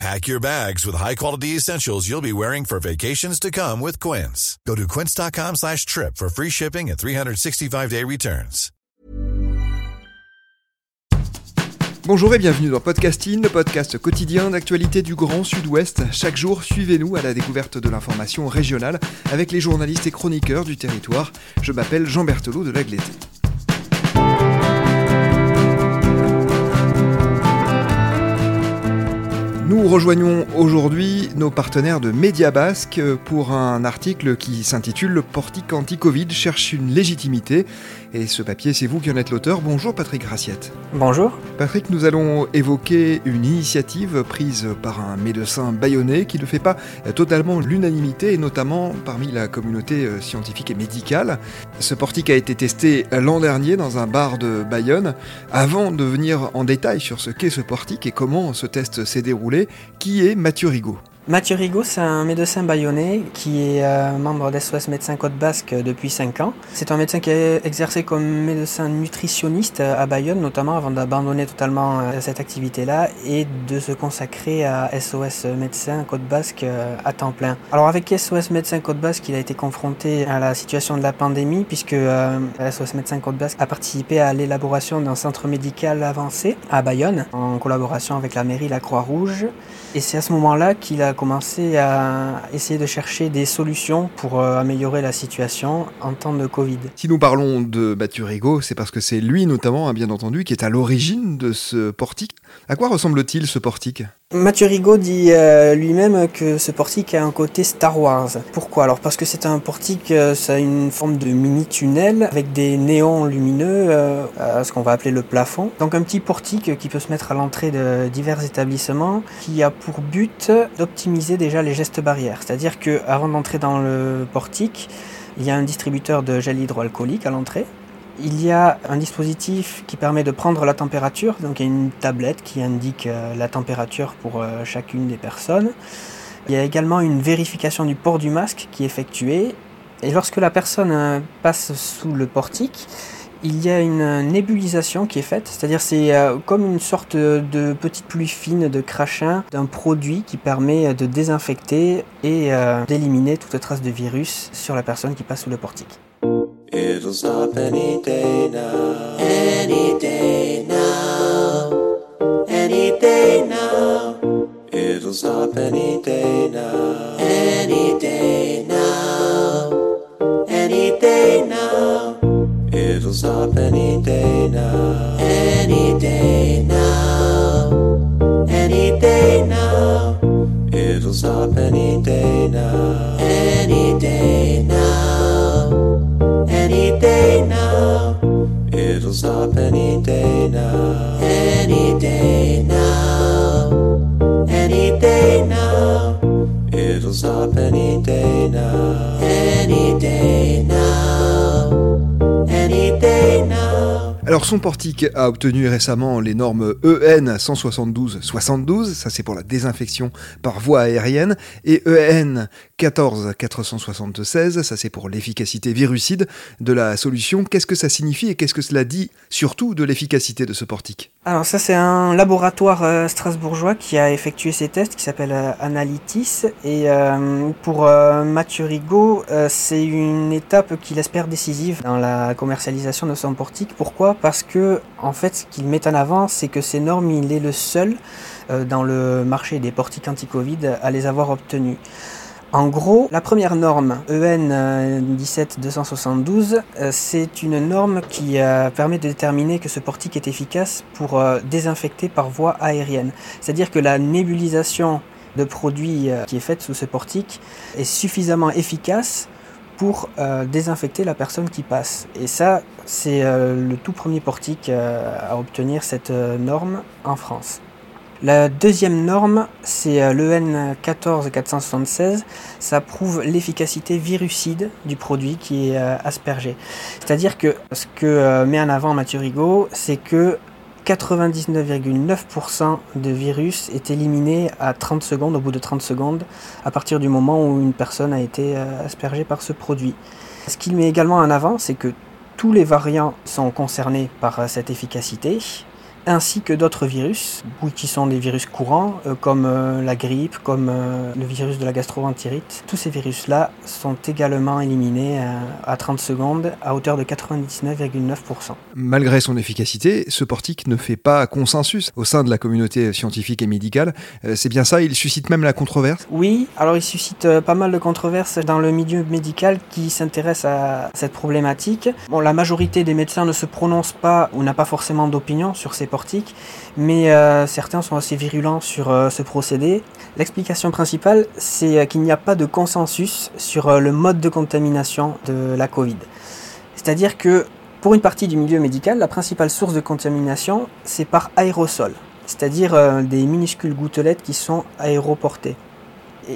Pack your bags with high-quality essentials you'll be wearing for vacations to come with Quince. Go to quince.com slash trip for free shipping and 365-day returns. Bonjour et bienvenue dans Podcasting, le podcast quotidien d'actualité du Grand Sud-Ouest. Chaque jour, suivez-nous à la découverte de l'information régionale avec les journalistes et chroniqueurs du territoire. Je m'appelle Jean Berthelot de Lagleté. Nous rejoignons aujourd'hui nos partenaires de Média Basque pour un article qui s'intitule Le portique anti-Covid cherche une légitimité. Et ce papier, c'est vous qui en êtes l'auteur. Bonjour Patrick Graciette. Bonjour. Patrick, nous allons évoquer une initiative prise par un médecin bayonnais qui ne fait pas totalement l'unanimité, et notamment parmi la communauté scientifique et médicale. Ce portique a été testé l'an dernier dans un bar de Bayonne. Avant de venir en détail sur ce qu'est ce portique et comment ce test s'est déroulé, qui est Mathieu Rigaud? Mathieu Rigaud, c'est un médecin bayonnais qui est euh, membre d'SOS Médecins Côte Basque depuis 5 ans. C'est un médecin qui a exercé comme médecin nutritionniste à Bayonne, notamment avant d'abandonner totalement euh, cette activité-là et de se consacrer à SOS Médecins Côte Basque euh, à temps plein. Alors avec SOS Médecins Côte Basque, il a été confronté à la situation de la pandémie puisque SOS Médecins Côte Basque a participé à l'élaboration d'un centre médical avancé à Bayonne en collaboration avec la mairie La Croix-Rouge. Et c'est à ce moment-là qu'il a commencé à essayer de chercher des solutions pour euh, améliorer la situation en temps de Covid. Si nous parlons de Rigaud, c'est parce que c'est lui notamment, hein, bien entendu, qui est à l'origine de ce portique. À quoi ressemble-t-il ce portique? Mathieu Rigaud dit euh, lui-même que ce portique a un côté Star Wars. Pourquoi? Alors parce que c'est un portique, euh, ça a une forme de mini-tunnel avec des néons lumineux euh, ce qu'on va appeler le plafond. Donc un petit portique qui peut se mettre à l'entrée de divers établissements qui a pour but d'optimiser déjà les gestes barrières. C'est-à-dire que avant d'entrer dans le portique, il y a un distributeur de gel hydroalcoolique à l'entrée il y a un dispositif qui permet de prendre la température, donc il y a une tablette qui indique euh, la température pour euh, chacune des personnes. Il y a également une vérification du port du masque qui est effectuée. Et lorsque la personne euh, passe sous le portique, il y a une nébulisation qui est faite, c'est-à-dire c'est comme une sorte de petite pluie fine de crachin d'un produit qui permet de désinfecter et d'éliminer toute trace de virus sur la personne qui passe sous le portique. It'll stop any day now. Any Son Portique a obtenu récemment les normes EN 172-72, ça c'est pour la désinfection par voie aérienne, et EN 14 ça c'est pour l'efficacité virucide de la solution. Qu'est-ce que ça signifie et qu'est-ce que cela dit surtout de l'efficacité de ce portique? Alors ça c'est un laboratoire euh, strasbourgeois qui a effectué ces tests qui s'appelle euh, Analytis et euh, pour euh, Mathieu Rigaud c'est une étape qu'il espère décisive dans la commercialisation de son portique. Pourquoi? Parce que en fait ce qu'il met en avant c'est que ces normes il est le seul dans le marché des portiques anti-Covid à les avoir obtenues. En gros, la première norme E EN 17272, euh, c'est une norme qui euh, permet de déterminer que ce portique est efficace pour euh, désinfecter par voie aérienne. C'est-à-dire que la nébulisation de produits euh, qui est faite sous ce portique est suffisamment efficace pour euh, désinfecter la personne qui passe. Et ça, c'est euh, le tout premier portique euh, à obtenir cette euh, norme en France. La deuxième norme, c'est euh, l'EN 14476. Ça prouve l'efficacité virucide du produit qui est euh, aspergé. C'est-à-dire que ce que euh, met en avant Mathieu Rigaud, c'est que 99,9% de virus est éliminé à 30 secondes, au bout de 30 secondes, à partir du moment où une personne a été aspergée par ce produit. Ce qu'il met également en avant, c'est que tous les variants sont concernés par cette efficacité, ainsi que d'autres virus, qui sont des virus courants, euh, comme euh, la grippe, comme euh, le virus de la gastroentérite. Tous ces virus-là sont également éliminés à 30 secondes à hauteur de 99,9%. Malgré son efficacité, ce portique ne fait pas consensus au sein de la communauté scientifique et médicale. C'est bien ça, il suscite même la controverse? Oui, alors il suscite pas mal de controverses dans le milieu médical qui s'intéresse à cette problématique. Bon, la majorité des médecins ne se prononcent pas ou n'a pas forcément d'opinion sur ces mais euh, certains sont assez virulents sur euh, ce procédé. L'explication principale, c'est euh, qu'il n'y a pas de consensus sur le mode de contamination de la Covid. C'est-à-dire que pour une partie du milieu médical, la principale source de contamination, c'est par aérosol, c'est-à-dire des minuscules gouttelettes qui sont aéroportées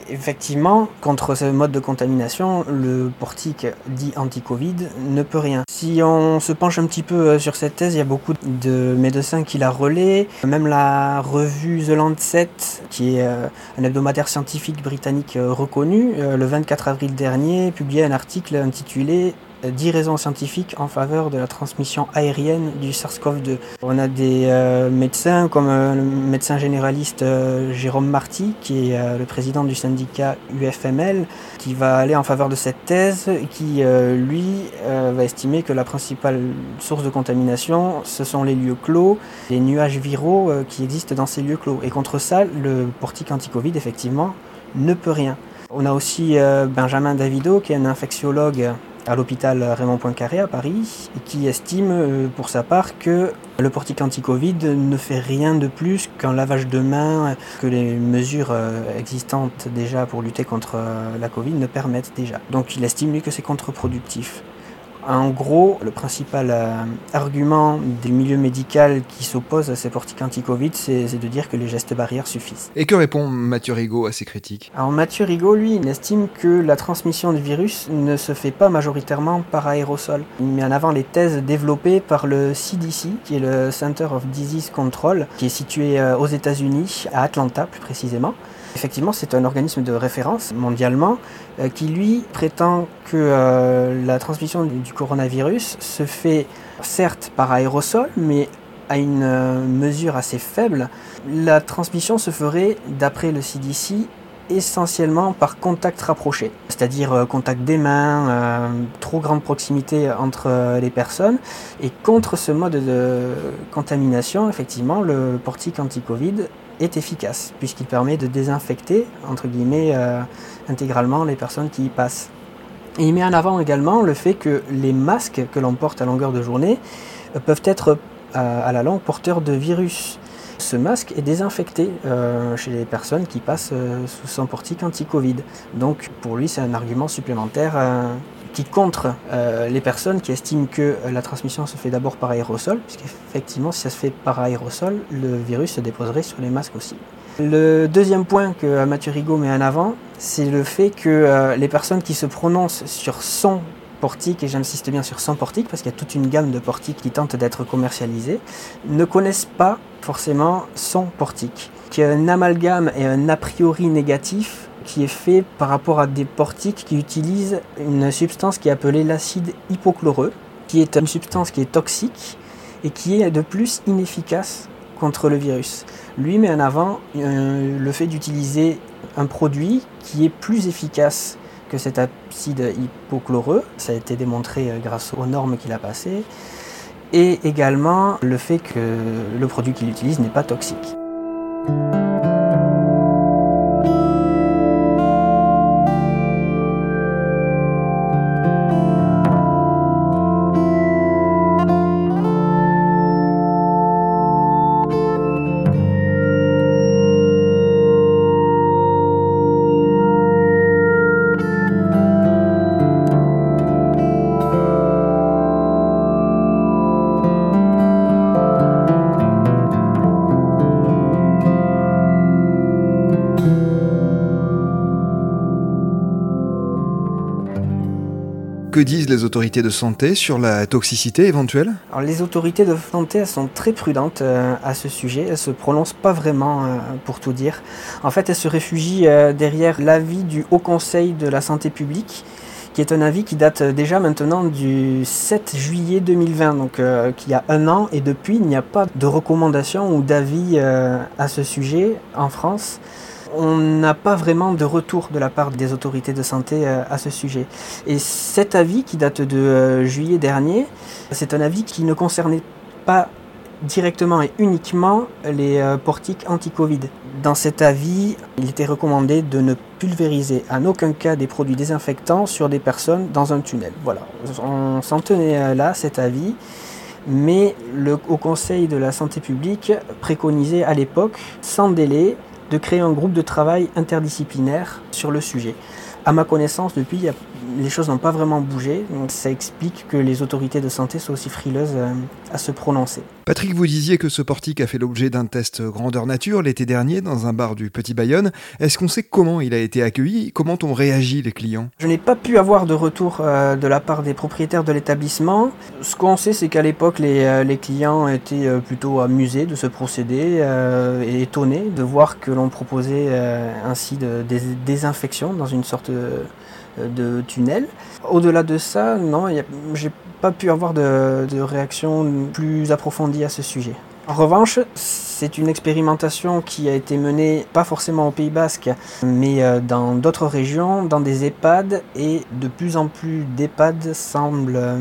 effectivement, contre ce mode de contamination, le portique dit anti-Covid ne peut rien. Si on se penche un petit peu euh, sur cette thèse, il y a beaucoup de médecins qui la relaient. Même la revue The Lancet, qui est euh, un hebdomadaire scientifique britannique euh, reconnu, le 24 avril dernier, publiait un article intitulé 10 raisons scientifiques en faveur de la transmission aérienne du SARS-CoV-2. On a des euh, médecins comme euh, le médecin généraliste euh, Jérôme Marty, qui est le président du syndicat UFML, qui va aller en faveur de cette thèse qui, lui, va estimer que la principale source de contamination, ce sont les lieux clos, les nuages viraux qui existent dans ces lieux clos. Et contre ça, le portique anti-Covid, effectivement, ne peut rien. On a aussi Benjamin Davido, qui est un infectiologue à l'hôpital Raymond Poincaré à Paris, qui estime euh, pour sa part que le portique anti-Covid ne fait rien de plus qu'un lavage de main que les mesures euh, existantes déjà pour lutter contre euh, la Covid ne permettent déjà. Donc il estime lui que c'est contre-productif. En gros, le principal euh, argument des milieux médicaux qui s'opposent à ces portiques anti-Covid, c'est de dire que les gestes barrières suffisent. Et que répond Mathieu Rigaud à ces critiques? Alors Mathieu Rigaud, lui, il estime que la transmission du virus ne se fait pas majoritairement par aérosol. Il met en avant les thèses développées par le CDC, qui est le Center of Disease Control, qui est situé euh, aux États-Unis, à Atlanta plus précisément. Effectivement, c'est un organisme de référence mondialement euh, qui, lui, prétend que euh, la transmission du coronavirus se fait certes par aérosol, mais à une euh, mesure assez faible. La transmission se ferait, d'après le CDC, essentiellement par contact rapproché, c'est-à-dire contact des mains, trop grande proximité entre les personnes. Et contre ce mode de contamination, effectivement, le portique anti-Covid est efficace, puisqu'il permet de désinfecter, entre guillemets, euh, intégralement les personnes qui y passent. Il met en avant également le fait que les masques que l'on porte à longueur de journée euh, peuvent être euh, à la longue porteurs de virus. Ce masque est désinfecté chez les personnes qui passent sous son portique anti-Covid. Donc pour lui, c'est un argument supplémentaire qui contre euh, les personnes qui estiment que euh, la transmission se fait d'abord par aérosol, puisqu'effectivement, si ça se fait par aérosol, le virus se déposerait sur les masques aussi. Le deuxième point que Mathieu Rigaud met en avant, c'est le fait que euh, les personnes qui se prononcent sur son portique, et j'insiste bien sur son portique, parce qu'il y a toute une gamme de portiques qui tentent d'être commercialisés, ne connaissent pas forcément son portique, qui a un amalgame et un a priori négatif qui est fait par rapport à des portiques qui utilisent une substance qui est appelée l'acide hypochloreux, qui est une substance qui est toxique et qui est de plus inefficace contre le virus. Lui met en avant euh, le fait d'utiliser un produit qui est plus efficace que cet acide hypochloreux. Ça a été démontré euh, grâce aux normes qu'il a passées. Et également le fait que le produit qu'il utilise n'est pas toxique. Que disent les autorités de santé sur la toxicité éventuelle? Les autorités de santé sont très prudentes euh, à ce sujet. Elles se prononcent pas vraiment euh, pour tout dire. En fait, elles se réfugient euh, derrière l'avis du Haut Conseil de la santé publique qui est un avis qui date déjà maintenant du 7 juillet 2020, donc euh, qui a un an, et depuis il n'y a pas de recommandation ou d'avis à ce sujet en France. On n'a pas vraiment de retour de la part des autorités de santé euh, à ce sujet. Et cet avis qui date de euh, juillet dernier, c'est un avis qui ne concernait pas directement et uniquement les euh, portiques anti-Covid. Dans cet avis, il était recommandé de ne pulvériser en aucun cas des produits désinfectants sur des personnes dans un tunnel. Voilà, on s'en tenait là, cet avis. Mais le Haut Conseil de la santé publique préconisait à l'époque, sans délai, de créer un groupe de travail interdisciplinaire sur le sujet. À ma connaissance, depuis, il les choses n'ont pas vraiment bougé, donc ça explique que les autorités de santé soient aussi frileuses euh, à se prononcer. Patrick, vous disiez que ce portique a fait l'objet d'un test grandeur nature l'été dernier dans un bar du Petit Bayonne. Est-ce qu'on sait comment il a été accueilli? Comment ont réagi les clients? Je n'ai pas pu avoir de retour euh, de la part des propriétaires de l'établissement. Ce qu'on sait, c'est qu'à l'époque, les, euh, les clients étaient euh, plutôt amusés de ce procédé et étonnés de voir que l'on proposait ainsi de, des désinfections dans une sorte de, de tunnel. Au-delà de ça, non, j'ai pas pu avoir de, de réaction plus approfondie à ce sujet. En revanche, c'est une expérimentation qui a été menée pas forcément au Pays Basque, mais euh, dans d'autres régions, dans des EHPAD, et de plus en plus d'EHPAD semblent euh,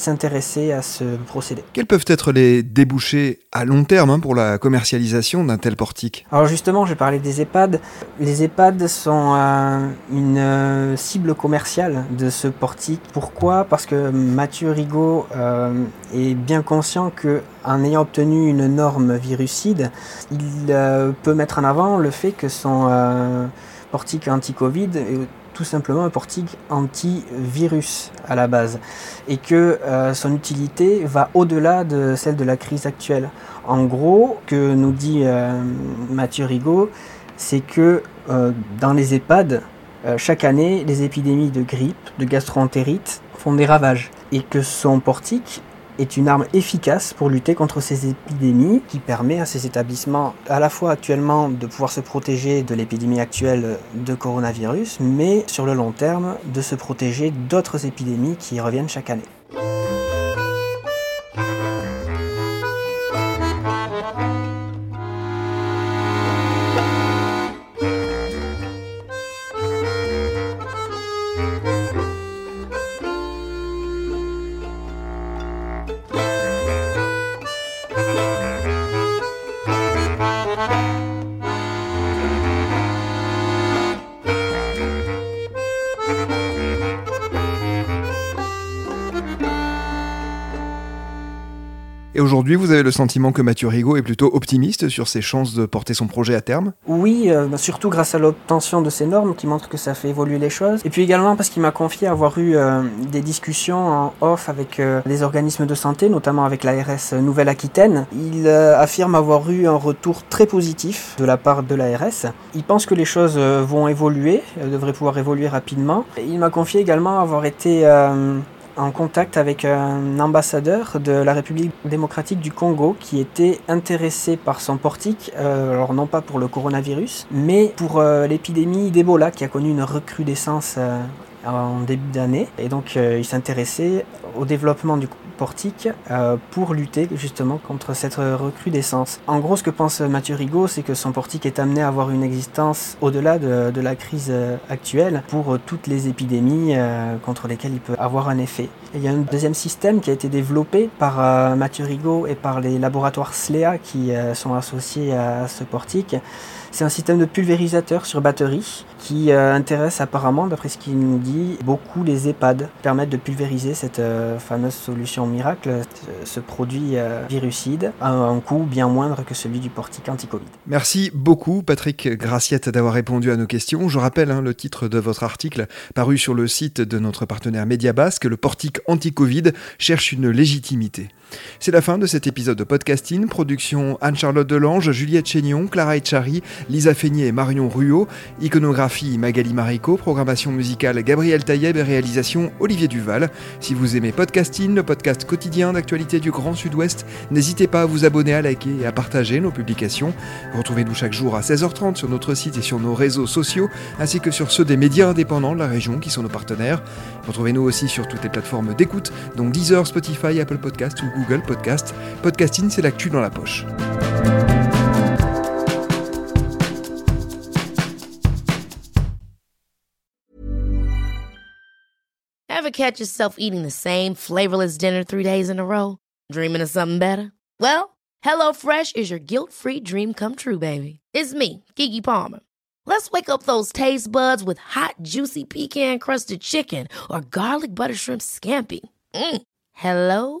s'intéresser à ce procédé. Quels peuvent être les débouchés à long terme hein, pour la commercialisation d'un tel portique? Alors justement, je parlais des EHPAD. Les EHPAD sont euh, une euh, cible commerciale de ce portique. Pourquoi? Parce que Mathieu Rigaud euh, est bien conscient que en ayant obtenu une norme virucide, il peut mettre en avant le fait que son portique anti-Covid est tout simplement un portique anti-virus à la base et que euh, son utilité va au-delà de celle de la crise actuelle. En gros, que nous dit euh, Mathieu Rigaud, c'est que euh, dans les EHPAD, chaque année, les épidémies de grippe, de gastroentérite font des ravages et que son portique est une arme efficace pour lutter contre ces épidémies qui permet à ces établissements à la fois actuellement de pouvoir se protéger de l'épidémie actuelle de coronavirus, mais sur le long terme de se protéger d'autres épidémies qui reviennent chaque année. Vous avez le sentiment que Mathieu Rigaud est plutôt optimiste sur ses chances de porter son projet à terme? Oui, euh, bah, surtout grâce à l'obtention de ces normes qui montrent que ça fait évoluer les choses. Et puis également parce qu'il m'a confié avoir eu euh, des discussions en off avec euh, des organismes de santé, notamment avec l'ARS Nouvelle-Aquitaine. Il euh, affirme avoir eu un retour très positif de la part de l'ARS. Il pense que les choses vont évoluer, devraient pouvoir évoluer rapidement. Il m'a confié également avoir été... en contact avec un ambassadeur de la République démocratique du Congo qui était intéressé par son portique, euh, alors non pas pour le coronavirus, mais pour euh, l'épidémie d'Ebola qui a connu une recrudescence euh, en début d'année. Et donc il s'intéressait au développement du euh, pour lutter justement contre cette recrudescence. En gros, ce que pense Mathieu Rigaud, c'est que son portique est amené à avoir une existence au-delà de, la crise euh, actuelle pour euh, toutes les épidémies euh, contre lesquelles il peut avoir un effet. Et il y a un deuxième système qui a été développé par euh, Mathieu Rigaud et par les laboratoires SLEA qui euh, sont associés à ce portique. C'est un système de pulvérisateur sur batterie qui euh, intéresse apparemment, d'après ce qu'il nous dit, beaucoup les EHPAD. Permettent de pulvériser cette euh, fameuse solution miracle, ce produit euh, virucide, à un coût bien moindre que celui du portique anti-Covid. Merci beaucoup Patrick Graciette d'avoir répondu à nos questions. Je rappelle hein, le titre de votre article paru sur le site de notre partenaire Média Basque, le portique anti-Covid cherche une légitimité. C'est la fin de cet épisode de podcasting. Production Anne-Charlotte Delange, Juliette Chénion, Clara Echari, Lisa Feignet et Marion Ruot. Iconographie Magali Marico. Programmation musicale Gabriel Taïeb et réalisation Olivier Duval. Si vous aimez podcasting, le podcast quotidien d'actualité du Grand Sud-Ouest, n'hésitez pas à vous abonner, à liker et à partager nos publications. Retrouvez-nous chaque jour à 16h30 sur notre site et sur nos réseaux sociaux, ainsi que sur ceux des médias indépendants de la région qui sont nos partenaires. Retrouvez-nous aussi sur toutes les plateformes d'écoute, donc Deezer, Spotify, Apple Podcast ou Google Podcast. Podcasting, c'est l'actu dans la poche. Ever catch yourself eating the same flavorless dinner three days in a row? Dreaming of something better? Well, HelloFresh is your guilt-free dream come true, baby. It's me, Kiki Palmer. Let's wake up those taste buds with hot, juicy pecan-crusted chicken or garlic butter shrimp scampi. Mm. Hello?